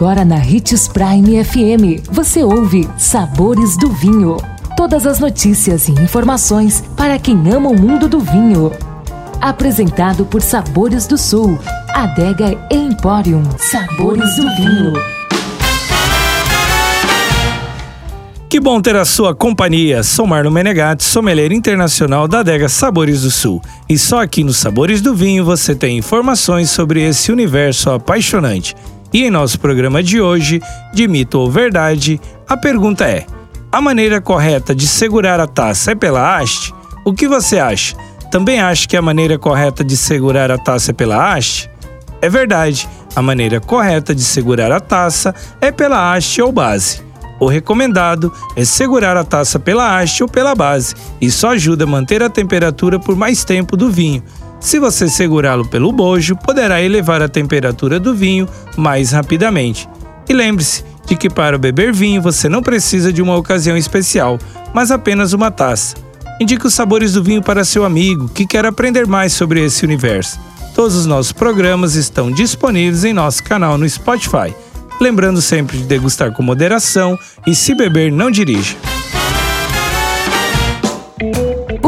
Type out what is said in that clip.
Agora na Ritz Prime FM, você ouve Sabores do Vinho. Todas as notícias e informações para quem ama o mundo do vinho. Apresentado por Sabores do Sul, Adega Emporium. Sabores do Vinho. Que bom ter a sua companhia. Sou Marlon Menegatti, sommelier internacional da adega Sabores do Sul. E só aqui no Sabores do Vinho você tem informações sobre esse universo apaixonante. E em nosso programa de hoje, de mito ou verdade, a pergunta é: a maneira correta de segurar a taça é pela haste? O que você acha? Também acha que a maneira correta de segurar a taça é pela haste? É verdade, a maneira correta de segurar a taça é pela haste ou base. O recomendado é segurar a taça pela haste ou pela base. Isso ajuda a manter a temperatura por mais tempo do vinho. Se você segurá-lo pelo bojo, poderá elevar a temperatura do vinho mais rapidamente. E lembre-se de que para beber vinho você não precisa de uma ocasião especial, mas apenas uma taça. Indique os sabores do vinho para seu amigo que quer aprender mais sobre esse universo. Todos os nossos programas estão disponíveis em nosso canal no Spotify. Lembrando sempre de degustar com moderação e se beber, não dirija.